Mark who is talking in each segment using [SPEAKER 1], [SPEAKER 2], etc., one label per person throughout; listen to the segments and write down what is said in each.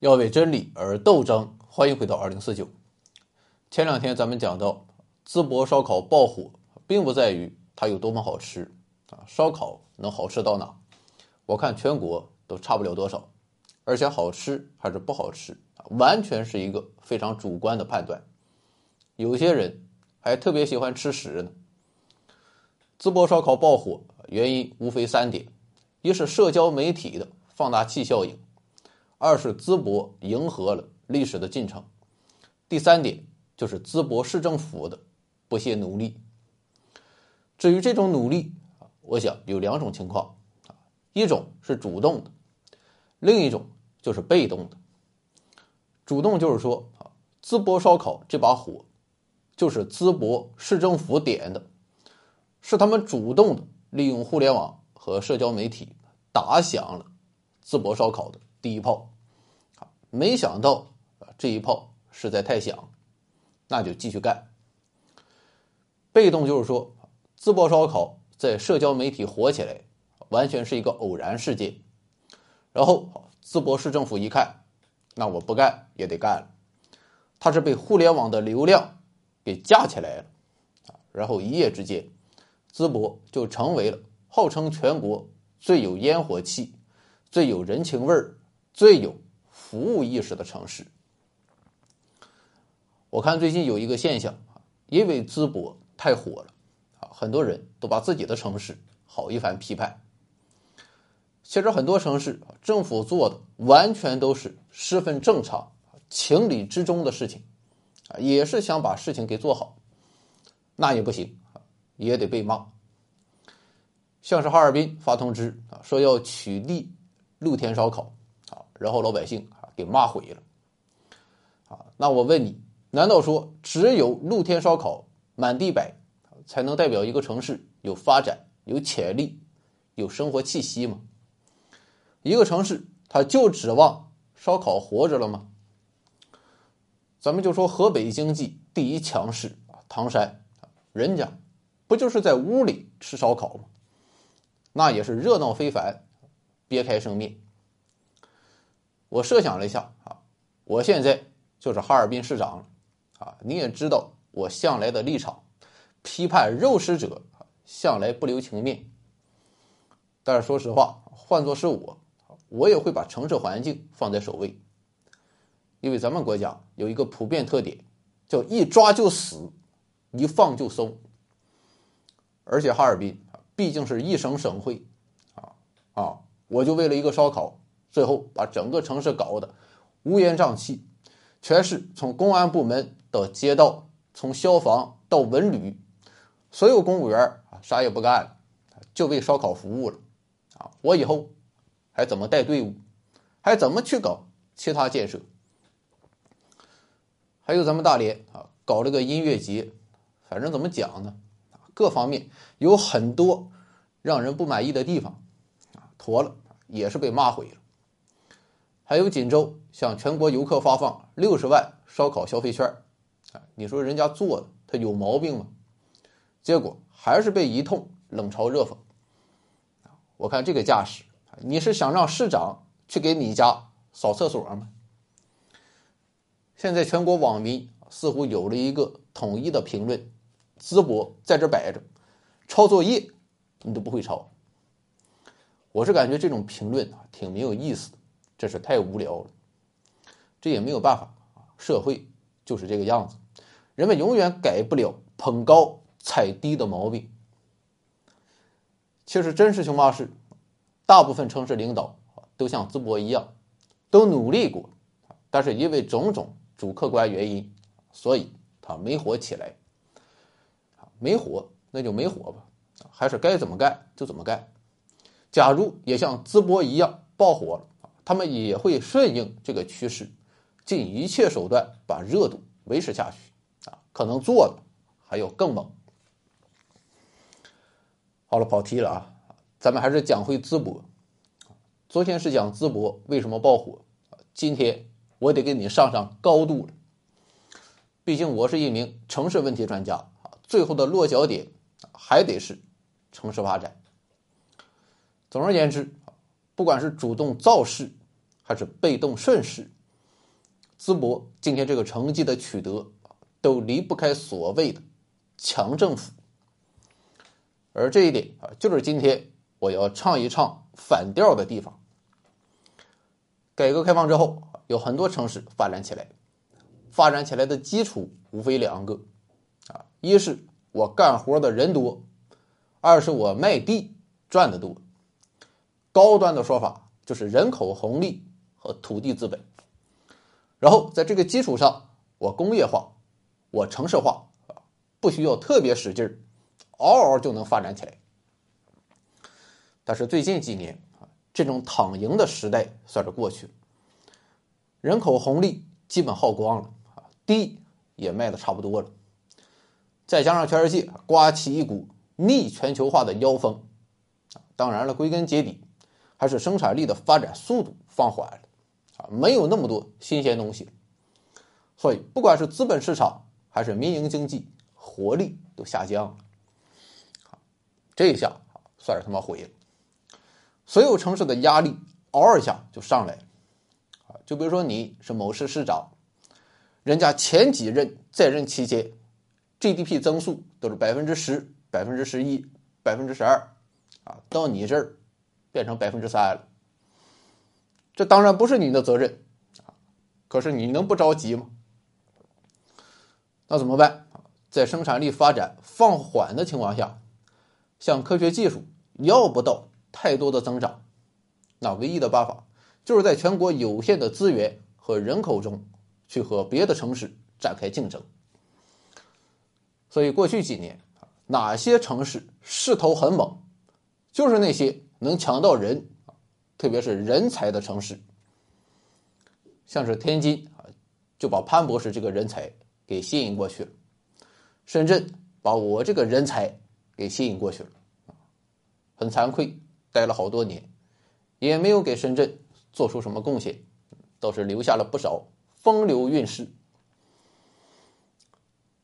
[SPEAKER 1] 要为真理而斗争。欢迎回到二零四九。前两天咱们讲到，淄博烧烤爆火，并不在于它有多么好吃啊，烧烤能好吃到哪？我看全国都差不了多少，而且好吃还是不好吃，完全是一个非常主观的判断。有些人还特别喜欢吃屎呢。淄博烧烤爆火原因无非三点：一是社交媒体的放大器效应。二是淄博迎合了历史的进程，第三点就是淄博市政府的不懈努力。至于这种努力，我想有两种情况，一种是主动的，另一种就是被动的。主动就是说啊，淄博烧烤这把火就是淄博市政府点的，是他们主动的利用互联网和社交媒体打响了淄博烧烤的。第一炮，没想到啊，这一炮实在太响，那就继续干。被动就是说，淄博烧烤在社交媒体火起来，完全是一个偶然事件。然后，淄博市政府一看，那我不干也得干了。他是被互联网的流量给架起来了，然后一夜之间，淄博就成为了号称全国最有烟火气、最有人情味儿。最有服务意识的城市，我看最近有一个现象，因为淄博太火了啊，很多人都把自己的城市好一番批判。其实很多城市政府做的完全都是十分正常、情理之中的事情啊，也是想把事情给做好，那也不行也得被骂。像是哈尔滨发通知啊，说要取缔露天烧烤啊。然后老百姓给骂毁了，啊，那我问你，难道说只有露天烧烤满地摆，才能代表一个城市有发展、有潜力、有生活气息吗？一个城市它就指望烧烤活着了吗？咱们就说河北经济第一强势啊，唐山，人家不就是在屋里吃烧烤吗？那也是热闹非凡，别开生面。我设想了一下啊，我现在就是哈尔滨市长啊。你也知道我向来的立场，批判肉食者向来不留情面。但是说实话，换做是我，我也会把城市环境放在首位，因为咱们国家有一个普遍特点，叫一抓就死，一放就松。而且哈尔滨毕竟是一省省会啊啊，我就为了一个烧烤。最后把整个城市搞得乌烟瘴气，全是从公安部门到街道，从消防到文旅，所有公务员啊啥也不干了，就为烧烤服务了啊！我以后还怎么带队伍，还怎么去搞其他建设？还有咱们大连啊，搞了个音乐节，反正怎么讲呢？各方面有很多让人不满意的地方啊，妥了也是被骂毁了。还有锦州向全国游客发放六十万烧烤消费券，啊，你说人家做的他有毛病吗？结果还是被一通冷嘲热讽。我看这个架势，你是想让市长去给你家扫厕所吗？现在全国网民似乎有了一个统一的评论：淄博在这摆着，抄作业你都不会抄。我是感觉这种评论啊，挺没有意思的。这是太无聊了，这也没有办法啊，社会就是这个样子，人们永远改不了捧高踩低的毛病。其实真实情况是，大部分城市领导都像淄博一样，都努力过，但是因为种种主客观原因，所以他没火起来。没火那就没火吧，还是该怎么干就怎么干。假如也像淄博一样爆火了。他们也会顺应这个趋势，尽一切手段把热度维持下去啊！可能做的还有更猛。好了，跑题了啊！咱们还是讲回淄博。昨天是讲淄博为什么爆火，今天我得给你上上高度了。毕竟我是一名城市问题专家啊，最后的落脚点还得是城市发展。总而言之，不管是主动造势，还是被动顺势，淄博今天这个成绩的取得，都离不开所谓的强政府。而这一点啊，就是今天我要唱一唱反调的地方。改革开放之后，有很多城市发展起来，发展起来的基础无非两个，啊，一是我干活的人多，二是我卖地赚的多。高端的说法就是人口红利和土地资本。然后在这个基础上，我工业化，我城市化，不需要特别使劲儿。嗷嗷就能发展起来，但是最近几年啊，这种躺赢的时代算是过去了。人口红利基本耗光了啊，地也卖的差不多了，再加上全世界刮起一股逆全球化的妖风，当然了，归根结底还是生产力的发展速度放缓了啊，没有那么多新鲜东西，所以不管是资本市场还是民营经济，活力都下降了。这一下算是他妈毁了，所有城市的压力嗷一下就上来了！就比如说你是某市市长，人家前几任在任期间 GDP 增速都是百分之十、百分之十一、百分之十二啊，到你这儿变成百分之三了，这当然不是你的责任，可是你能不着急吗？那怎么办？在生产力发展放缓的情况下。像科学技术要不到太多的增长，那唯一的办法就是在全国有限的资源和人口中去和别的城市展开竞争。所以过去几年哪些城市势头很猛，就是那些能抢到人，特别是人才的城市。像是天津啊，就把潘博士这个人才给吸引过去了；深圳把我这个人才。给吸引过去了，很惭愧，待了好多年，也没有给深圳做出什么贡献，倒是留下了不少风流韵事。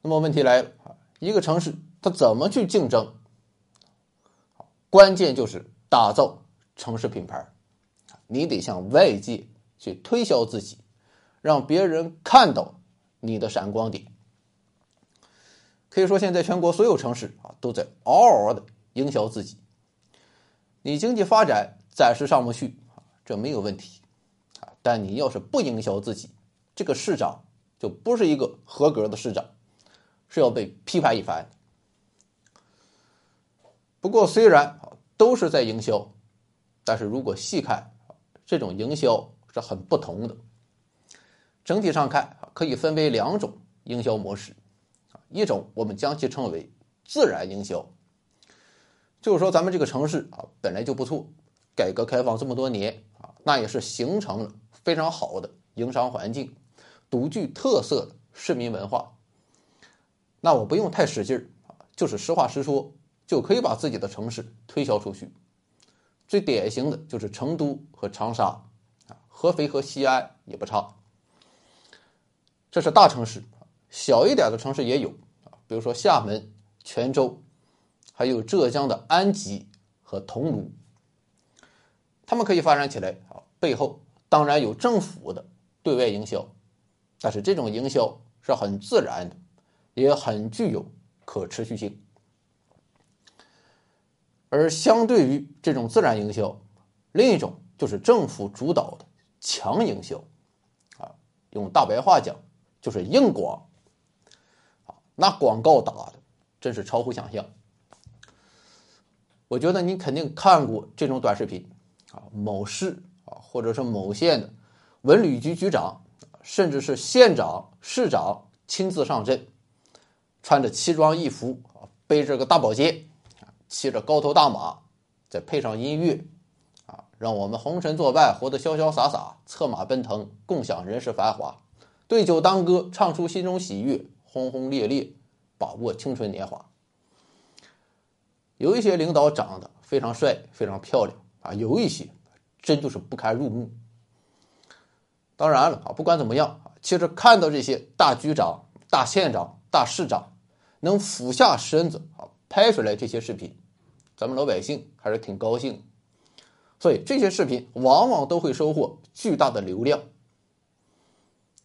[SPEAKER 1] 那么问题来了，一个城市它怎么去竞争？关键就是打造城市品牌，你得向外界去推销自己，让别人看到你的闪光点。可以说，现在全国所有城市啊都在嗷嗷的营销自己。你经济发展暂时上不去啊，这没有问题啊。但你要是不营销自己，这个市长就不是一个合格的市长，是要被批判一番。不过，虽然都是在营销，但是如果细看，这种营销是很不同的。整体上看，可以分为两种营销模式。一种我们将其称为自然营销，就是说咱们这个城市啊本来就不错，改革开放这么多年啊，那也是形成了非常好的营商环境，独具特色的市民文化。那我不用太使劲儿啊，就是实话实说，就可以把自己的城市推销出去。最典型的就是成都和长沙，合肥和西安也不差。这是大城市，小一点的城市也有。比如说厦门、泉州，还有浙江的安吉和桐庐，他们可以发展起来啊。背后当然有政府的对外营销，但是这种营销是很自然的，也很具有可持续性。而相对于这种自然营销，另一种就是政府主导的强营销，啊，用大白话讲就是硬广。那广告打的真是超乎想象。我觉得你肯定看过这种短视频啊，某市啊，或者是某县的文旅局局长，甚至是县长、市长亲自上阵，穿着奇装异服，背着个大宝剑，骑着高头大马，再配上音乐啊，让我们红尘作伴，活得潇潇洒洒，策马奔腾，共享人世繁华，对酒当歌，唱出心中喜悦。轰轰烈烈，把握青春年华。有一些领导长得非常帅、非常漂亮啊，有一些真就是不堪入目。当然了啊，不管怎么样，其实看到这些大局长、大县长、大市长能俯下身子啊拍出来这些视频，咱们老百姓还是挺高兴。所以这些视频往往都会收获巨大的流量。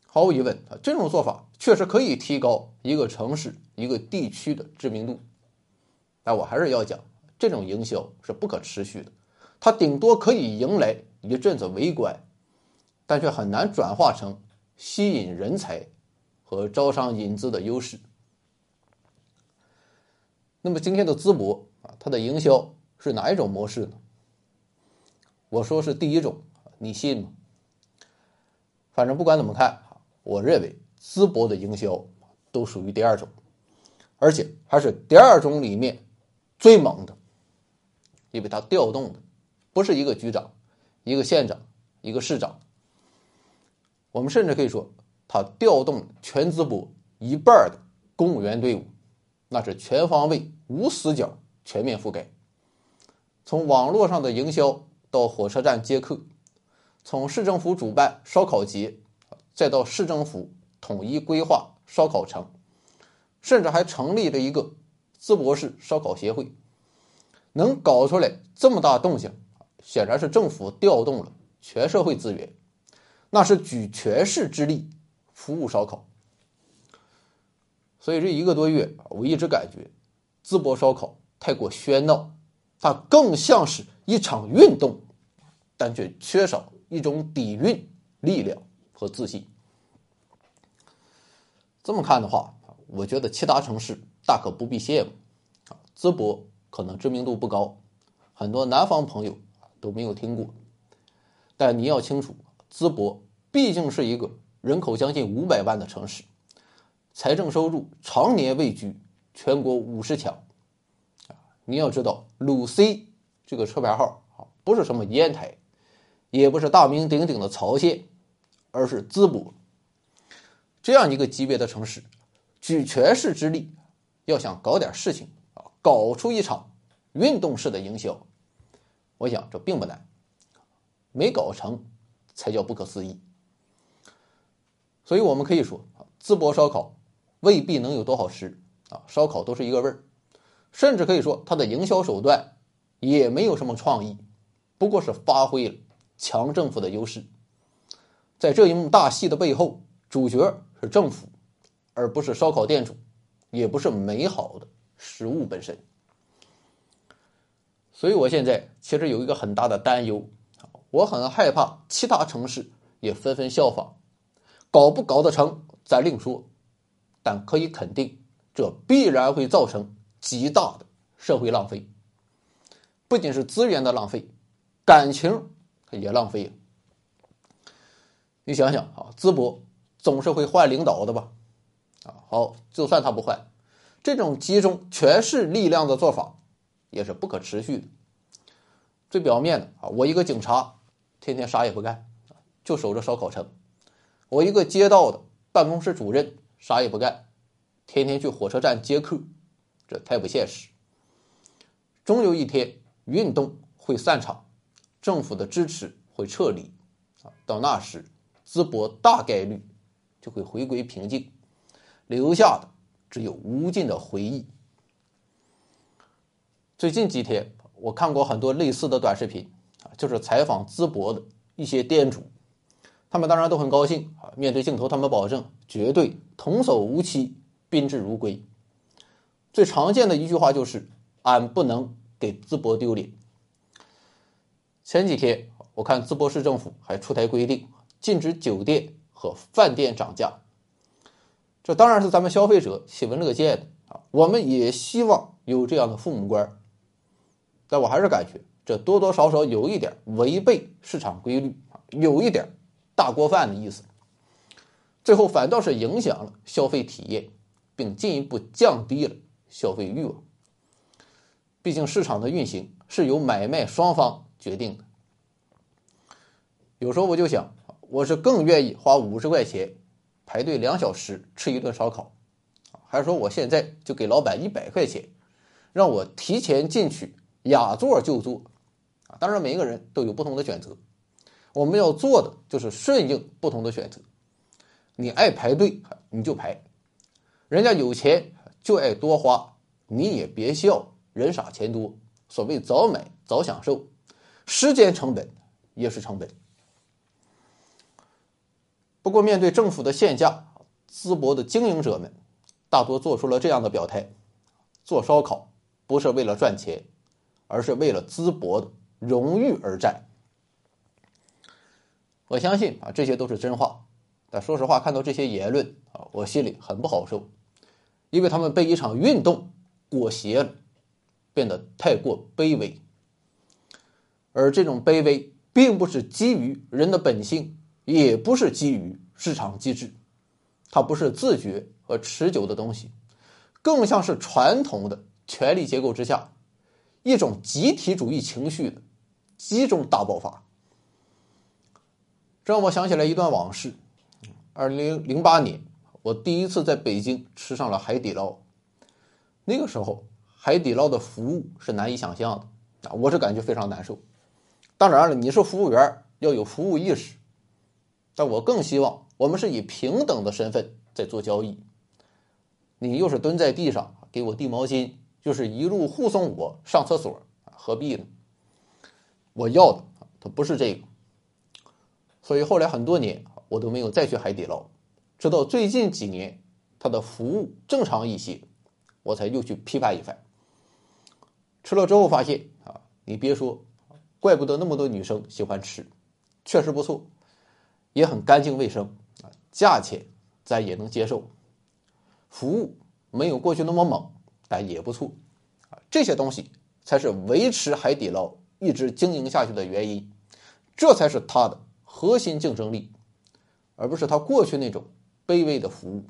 [SPEAKER 1] 毫无疑问啊，这种做法确实可以提高一个城市、一个地区的知名度。但我还是要讲，这种营销是不可持续的，它顶多可以迎来一阵子围观，但却很难转化成吸引人才和招商引资的优势。那么今天的淄博，它的营销是哪一种模式呢？我说是第一种，你信吗？反正不管怎么看我认为淄博的营销都属于第二种，而且还是第二种里面最猛的，因为它调动的不是一个局长、一个县长、一个市长，我们甚至可以说，它调动全淄博一半的公务员队伍。那是全方位、无死角、全面覆盖，从网络上的营销到火车站接客，从市政府主办烧烤节，再到市政府统一规划烧烤城，甚至还成立了一个淄博市烧烤协会，能搞出来这么大动静，显然是政府调动了全社会资源，那是举全市之力服务烧烤。所以这一个多月，我一直感觉淄博烧烤太过喧闹，它更像是一场运动，但却缺少一种底蕴、力量和自信。这么看的话，我觉得其他城市大可不必羡慕啊。淄博可能知名度不高，很多南方朋友都没有听过，但你要清楚，淄博毕竟是一个人口将近五百万的城市。财政收入常年位居全国五十强，你要知道鲁 C 这个车牌号啊，不是什么烟台，也不是大名鼎鼎的曹县，而是淄博这样一个级别的城市，举全市之力要想搞点事情啊，搞出一场运动式的营销，我想这并不难，没搞成才叫不可思议。所以我们可以说啊，淄博烧烤。未必能有多好吃啊！烧烤都是一个味儿，甚至可以说它的营销手段也没有什么创意，不过是发挥了强政府的优势。在这一幕大戏的背后，主角是政府，而不是烧烤店主，也不是美好的食物本身。所以我现在其实有一个很大的担忧我很害怕其他城市也纷纷效仿，搞不搞得成咱另说。但可以肯定，这必然会造成极大的社会浪费，不仅是资源的浪费，感情也浪费了。你想想啊，淄博总是会换领导的吧？啊，好，就算他不换，这种集中全市力量的做法也是不可持续的。最表面的啊，我一个警察天天啥也不干，就守着烧烤城；我一个街道的办公室主任。啥也不干，天天去火车站接客，这太不现实。终有一天，运动会散场，政府的支持会撤离，啊，到那时，淄博大概率就会回归平静，留下的只有无尽的回忆。最近几天，我看过很多类似的短视频，啊，就是采访淄博的一些店主。他们当然都很高兴啊！面对镜头，他们保证绝对童叟无欺、宾至如归。最常见的一句话就是：“俺不能给淄博丢脸。”前几天我看淄博市政府还出台规定，禁止酒店和饭店涨价。这当然是咱们消费者喜闻乐见的啊！我们也希望有这样的父母官，但我还是感觉这多多少少有一点违背市场规律啊，有一点。大锅饭的意思，最后反倒是影响了消费体验，并进一步降低了消费欲望。毕竟市场的运行是由买卖双方决定的。有时候我就想，我是更愿意花五十块钱排队两小时吃一顿烧烤，还是说我现在就给老板一百块钱，让我提前进去雅座就坐？啊，当然每一个人都有不同的选择。我们要做的就是顺应不同的选择，你爱排队你就排，人家有钱就爱多花，你也别笑人傻钱多。所谓早买早享受，时间成本也是成本。不过，面对政府的限价，淄博的经营者们大多做出了这样的表态：做烧烤不是为了赚钱，而是为了淄博的荣誉而战。我相信啊，这些都是真话。但说实话，看到这些言论啊，我心里很不好受，因为他们被一场运动裹挟了，变得太过卑微。而这种卑微，并不是基于人的本性，也不是基于市场机制，它不是自觉和持久的东西，更像是传统的权力结构之下一种集体主义情绪的集中大爆发。这让我想起来一段往事。二零零八年，我第一次在北京吃上了海底捞。那个时候，海底捞的服务是难以想象的啊，我是感觉非常难受。当然了，你是服务员要有服务意识，但我更希望我们是以平等的身份在做交易。你又是蹲在地上给我递毛巾，就是一路护送我上厕所，何必呢？我要的它不是这个。所以后来很多年。我都没有再去海底捞，直到最近几年，他的服务正常一些，我才又去批判一番。吃了之后发现啊，你别说，怪不得那么多女生喜欢吃，确实不错，也很干净卫生啊，价钱咱也能接受，服务没有过去那么猛，但也不错啊，这些东西才是维持海底捞一直经营下去的原因，这才是它的核心竞争力。而不是他过去那种卑微的服务。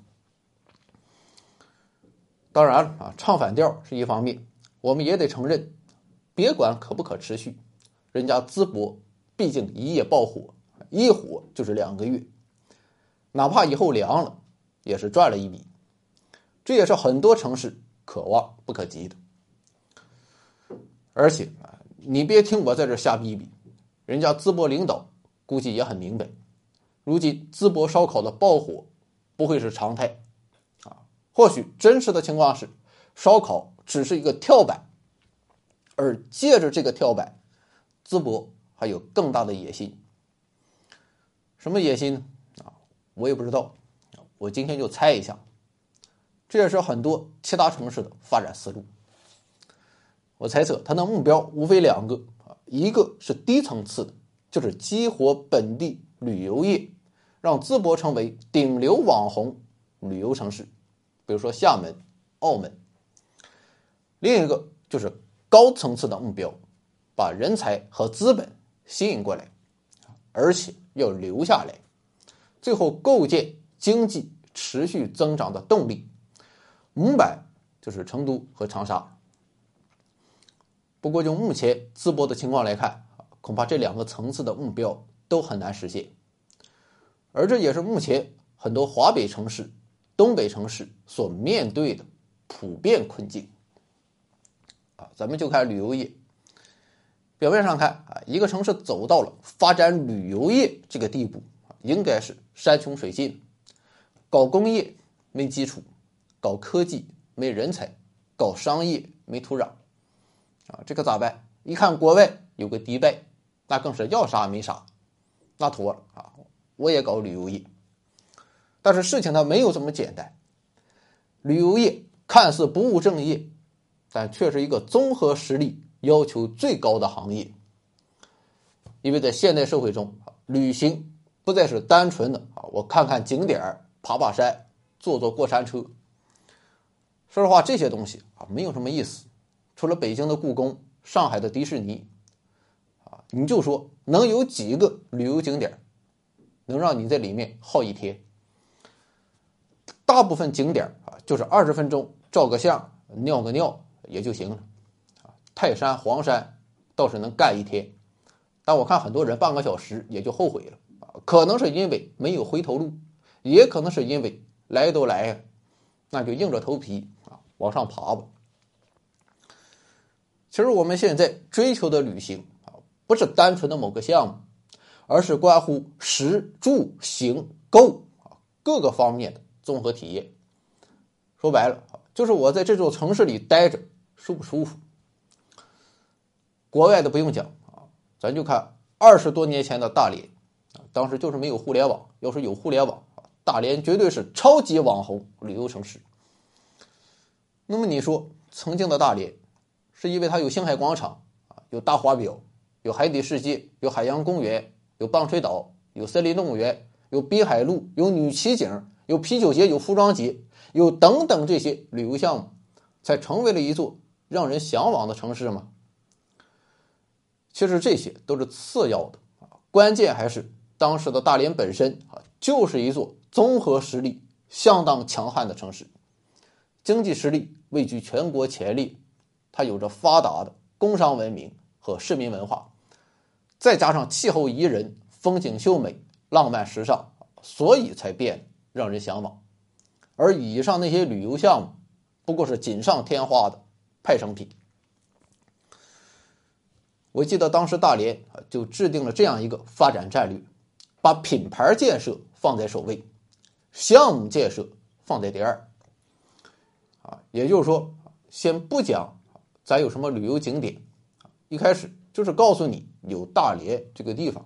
[SPEAKER 1] 当然了啊，唱反调是一方面，我们也得承认，别管可不可持续，人家淄博毕竟一夜爆火，一火就是两个月，哪怕以后凉了，也是赚了一笔，这也是很多城市可望不可及的。而且啊，你别听我在这瞎逼逼，人家淄博领导估计也很明白。如今淄博烧烤的爆火不会是常态，啊，或许真实的情况是，烧烤只是一个跳板，而借着这个跳板，淄博还有更大的野心。什么野心呢？啊，我也不知道，我今天就猜一下，这也是很多其他城市的发展思路。我猜测他的目标无非两个啊，一个是低层次的，就是激活本地旅游业。让淄博成为顶流网红旅游城市，比如说厦门、澳门。另一个就是高层次的目标，把人才和资本吸引过来，而且要留下来，最后构建经济持续增长的动力。模板就是成都和长沙。不过就目前淄博的情况来看，恐怕这两个层次的目标都很难实现。而这也是目前很多华北城市、东北城市所面对的普遍困境。啊，咱们就看旅游业。表面上看啊，一个城市走到了发展旅游业这个地步，应该是山穷水尽。搞工业没基础，搞科技没人才，搞商业没土壤。啊，这可咋办？一看国外有个迪拜，那更是要啥没啥，那妥了啊。我也搞旅游业，但是事情它没有这么简单。旅游业看似不务正业，但却是一个综合实力要求最高的行业。因为在现代社会中，旅行不再是单纯的啊，我看看景点爬爬山、坐坐过山车。说实话，这些东西啊，没有什么意思。除了北京的故宫、上海的迪士尼，啊，你就说能有几个旅游景点？能让你在里面耗一天，大部分景点啊，就是二十分钟照个相、尿个尿也就行了。泰山、黄山倒是能干一天，但我看很多人半个小时也就后悔了。可能是因为没有回头路，也可能是因为来都来了，那就硬着头皮啊往上爬吧。其实我们现在追求的旅行啊，不是单纯的某个项目。而是关乎食住行购啊各个方面的综合体验。说白了啊，就是我在这座城市里待着舒不舒服。国外的不用讲啊，咱就看二十多年前的大连啊，当时就是没有互联网，要是有互联网大连绝对是超级网红旅游城市。那么你说，曾经的大连，是因为它有星海广场啊，有大华表，有海底世界，有海洋公园，有棒槌岛，有森林动物园，有滨海路，有女骑警，有啤酒节，有服装节，有等等这些旅游项目，才成为了一座让人向往的城市吗？其实这些都是次要的啊，关键还是当时的大连本身啊，就是一座综合实力相当强悍的城市，经济实力位居全国前列，它有着发达的工商文明和市民文化，再加上气候宜人、风景秀美、浪漫时尚，所以才变让人向往。而以上那些旅游项目，不过是锦上添花的派生品。我记得当时大连啊就制定了这样一个发展战略，把品牌建设放在首位，项目建设放在第二。啊，也就是说，先不讲咱有什么旅游景点，一开始就是告诉你有大连这个地方。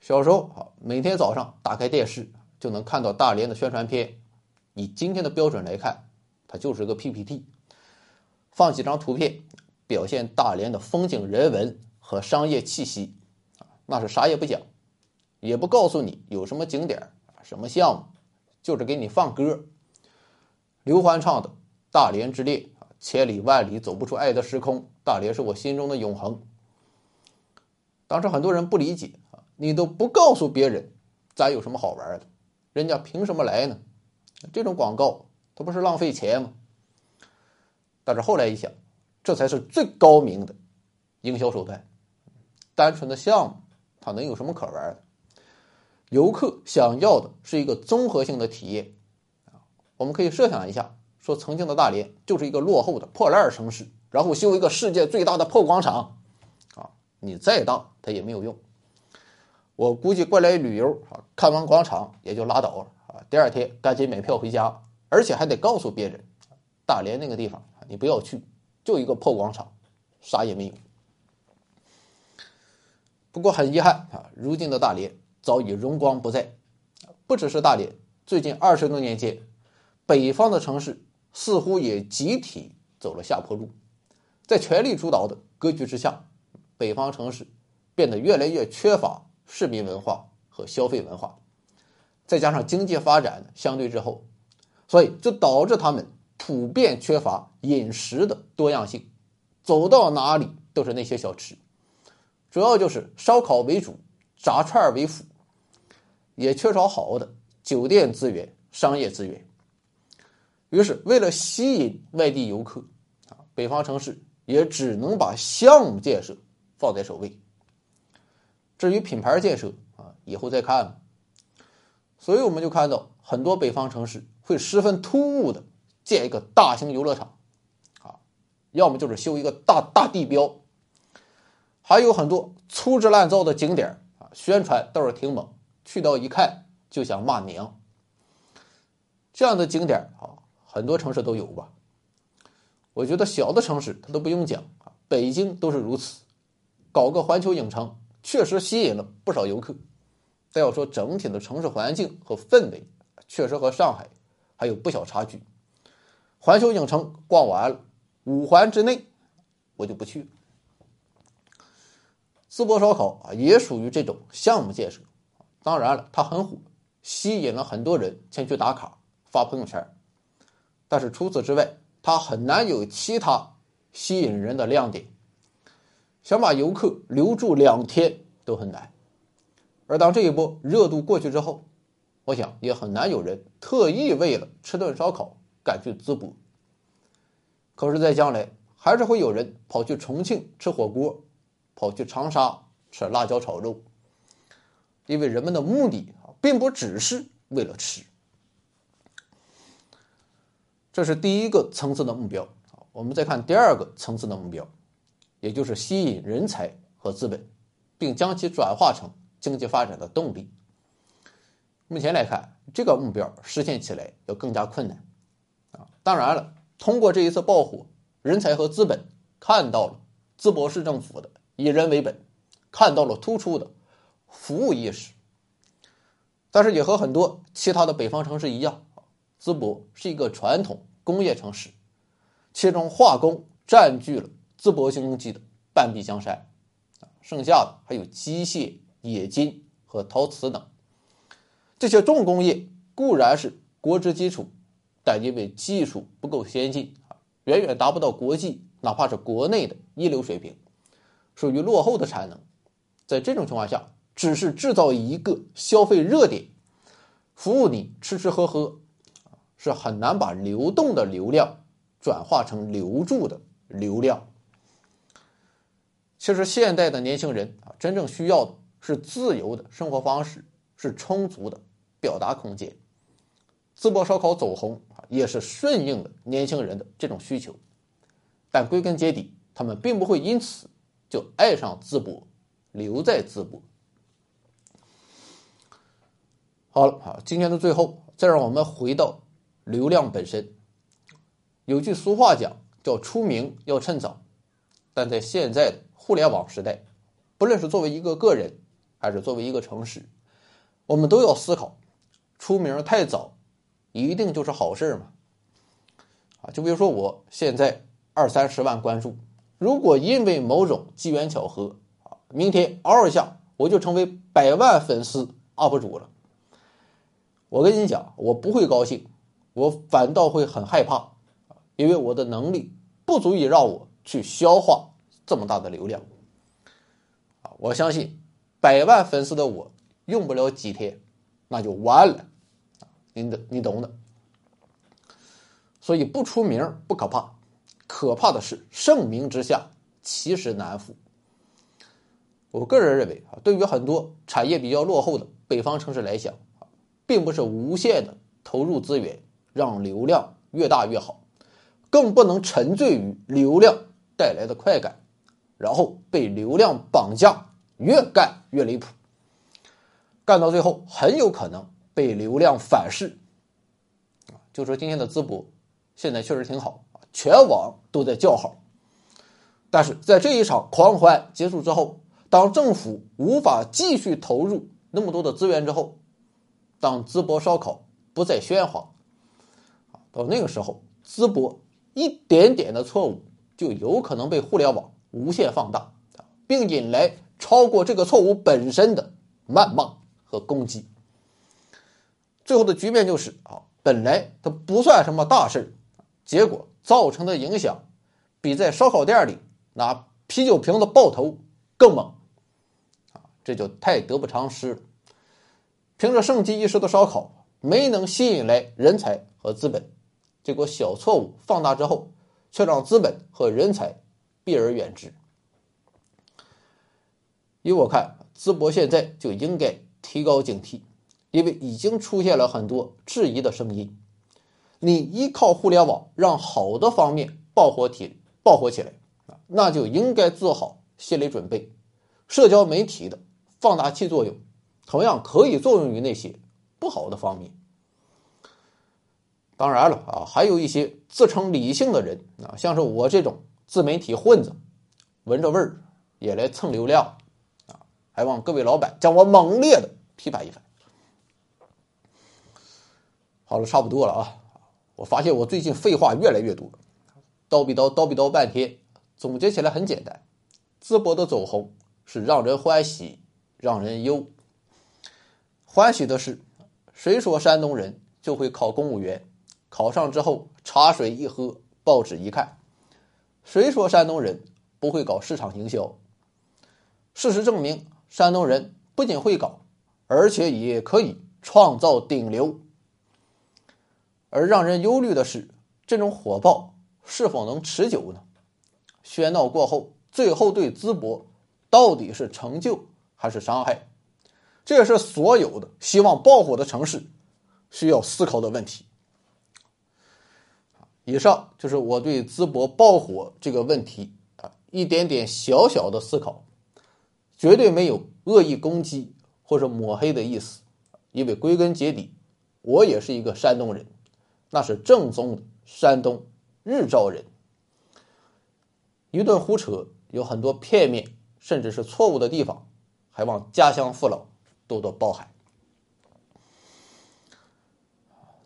[SPEAKER 1] 小时候啊，每天早上打开电视就能看到大连的宣传片，以今天的标准来看，它就是个 PPT，放几张图片。表现大连的风景、人文和商业气息，那是啥也不讲，也不告诉你有什么景点什么项目，就是给你放歌。刘欢唱的《大连之恋》，千里万里走不出爱的时空，大连是我心中的永恒。当时很多人不理解啊，你都不告诉别人，咱有什么好玩的，人家凭什么来呢？这种广告，它不是浪费钱吗？但是后来一想。这才是最高明的营销手段。单纯的项目，它能有什么可玩的？游客想要的是一个综合性的体验啊！我们可以设想一下，说曾经的大连就是一个落后的破烂城市，然后修一个世界最大的破广场啊！你再大，它也没有用。我估计过来旅游啊，看完广场也就拉倒了啊！第二天赶紧买票回家，而且还得告诉别人，大连那个地方你不要去。就一个破广场，啥也没有。不过很遗憾啊，如今的大连早已荣光不再。不只是大连，最近二十多年间，北方的城市似乎也集体走了下坡路。在权力主导的格局之下，北方城市变得越来越缺乏市民文化和消费文化，再加上经济发展相对滞后，所以就导致他们。普遍缺乏饮食的多样性，走到哪里都是那些小吃，主要就是烧烤为主，炸串为辅，也缺少好的酒店资源、商业资源。于是，为了吸引外地游客，啊，北方城市也只能把项目建设放在首位。至于品牌建设啊，以后再看。所以，我们就看到很多北方城市会十分突兀的。建一个大型游乐场，啊，要么就是修一个大大地标，还有很多粗制滥造的景点啊，宣传倒是挺猛，去到一看就想骂娘。这样的景点啊，很多城市都有吧？我觉得小的城市它都不用讲啊，北京都是如此，搞个环球影城确实吸引了不少游客，但要说整体的城市环境和氛围，确实和上海还有不小差距。环球影城逛完了，五环之内我就不去了。淄博烧烤啊，也属于这种项目建设。当然了，它很火，吸引了很多人前去打卡、发朋友圈。但是除此之外，它很难有其他吸引人的亮点。想把游客留住两天都很难。而当这一波热度过去之后，我想也很难有人特意为了吃顿烧烤。赶去淄博，可是，在将来还是会有人跑去重庆吃火锅，跑去长沙吃辣椒炒肉，因为人们的目的啊，并不只是为了吃。这是第一个层次的目标我们再看第二个层次的目标，也就是吸引人才和资本，并将其转化成经济发展的动力。目前来看，这个目标实现起来要更加困难。啊当然了，通过这一次爆火，人才和资本看到了淄博市政府的以人为本，看到了突出的服务意识。但是也和很多其他的北方城市一样，淄博是一个传统工业城市，其中化工占据了淄博经济的半壁江山，剩下的还有机械、冶金和陶瓷等。这些重工业固然是国之基础，但因为技术不够先进啊，远远达不到国际哪怕是国内的一流水平，属于落后的产能。在这种情况下，只是制造一个消费热点，服务你吃吃喝喝，是很难把流动的流量转化成留住的流量。其实现代的年轻人啊，真正需要的是自由的生活方式，是充足的表达空间。淄博烧烤走红啊，也是顺应了年轻人的这种需求。但归根结底，他们并不会因此就爱上淄博，留在淄博。好了啊，今天的最后，再让我们回到流量本身。有句俗话讲，叫“出名要趁早”，但在现在的互联网时代，不论是作为一个个人，还是作为一个城市，我们都要思考：出名太早，一定就是好事吗？啊，就比如说我现在二三十万关注，如果因为某种机缘巧合啊，明天嗷一下我就成为百万粉丝 UP 主了。我跟你讲，我不会高兴，我反倒会很害怕，因为我的能力不足以让我去消化这么大的流量。啊，我相信百万粉丝的我用不了几天，那就完了。您的，你懂的。所以不出名不可怕，可怕的是盛名之下其实难副。我个人认为啊，对于很多产业比较落后的北方城市来讲。并不是无限的投入资源让流量越大越好，更不能沉醉于流量带来的快感，然后被流量绑架，越干越离谱，干到最后很有可能被流量反噬。就说今天的淄博，现在确实挺好全网都在叫好。但是在这一场狂欢结束之后，当政府无法继续投入那么多的资源之后。当淄博烧烤不再喧哗，到那个时候，淄博一点点的错误就有可能被互联网无限放大，并引来超过这个错误本身的谩骂和攻击。最后的局面就是啊，本来它不算什么大事结果造成的影响比在烧烤店里拿啤酒瓶子爆头更猛，啊，这就太得不偿失了。凭着盛极一时的烧烤，没能吸引来人才和资本，结果小错误放大之后，却让资本和人才避而远之。依我看，淄博现在就应该提高警惕，因为已经出现了很多质疑的声音。你依靠互联网让好的方面爆火起爆火起来啊，那就应该做好心理准备，社交媒体的放大器作用。同样可以作用于那些不好的方面。当然了啊，还有一些自称理性的人啊，像是我这种自媒体混子，闻着味儿也来蹭流量啊，还望各位老板将我猛烈的批判一番。好了，差不多了啊，我发现我最近废话越来越多，叨逼叨叨逼叨半天，总结起来很简单：淄博的走红是让人欢喜，让人忧。欢喜的是，谁说山东人就会考公务员？考上之后，茶水一喝，报纸一看，谁说山东人不会搞市场营销？事实证明，山东人不仅会搞，而且也可以创造顶流。而让人忧虑的是，这种火爆是否能持久呢？喧闹过后，最后对淄博到底是成就还是伤害？这也是所有的希望爆火的城市需要思考的问题。以上就是我对淄博爆火这个问题啊一点点小小的思考，绝对没有恶意攻击或者抹黑的意思，因为归根结底，我也是一个山东人，那是正宗的山东日照人。一顿胡扯，有很多片面甚至是错误的地方。还望家乡父老多多包涵。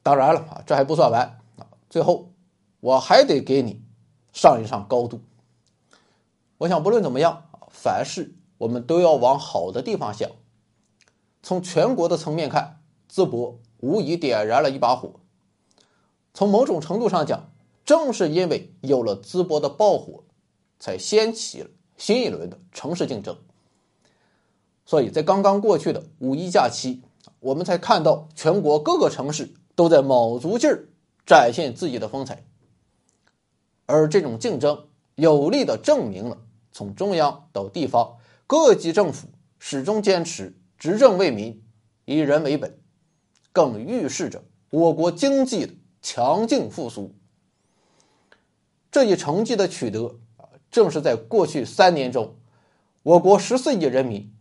[SPEAKER 1] 当然了啊，这还不算完啊，最后我还得给你上一上高度。我想不论怎么样，凡事我们都要往好的地方想。从全国的层面看，淄博无疑点燃了一把火。从某种程度上讲，正是因为有了淄博的爆火，才掀起了新一轮的城市竞争。所以在刚刚过去的五一假期，我们才看到全国各个城市都在卯足劲儿展现自己的风采。而这种竞争，有力的证明了从中央到地方各级政府始终坚持。执政为民，以人为本，更预示着我国经济的强劲复苏。这一成绩的取得啊，正是在过去三年中，我国十四亿人民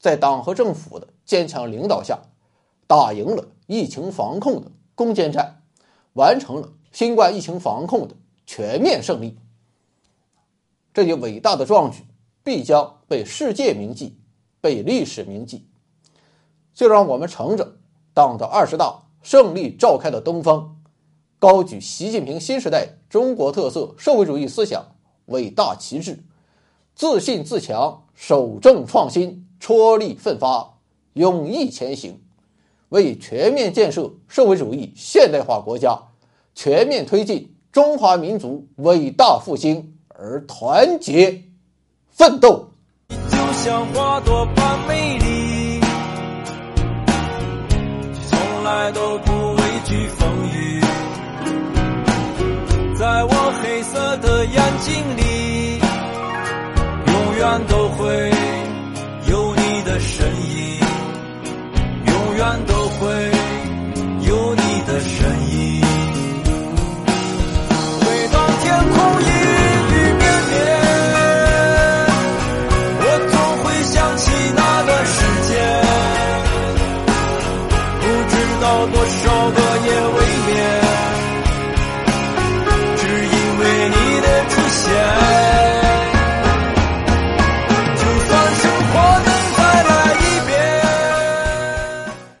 [SPEAKER 1] 在党和政府的坚强领导下，打赢了疫情防控的攻坚战，完成了新冠疫情防控的全面胜利。这一伟大的壮举必将被世界铭记，被历史铭记。就让我们乘着党的二十大胜利召开的东风，高举习近平新时代中国特色社会主义思想伟大旗帜，自信自强，守正创新，踔厉奋发，勇毅前行，为全面建设社会主义现代化国家、全面推进中华民族伟大复兴而团结奋斗。就像花朵般美丽。从来都不畏惧风雨，在我黑色的眼睛里，永远都会有你的身影，永远都会有你的身影。都已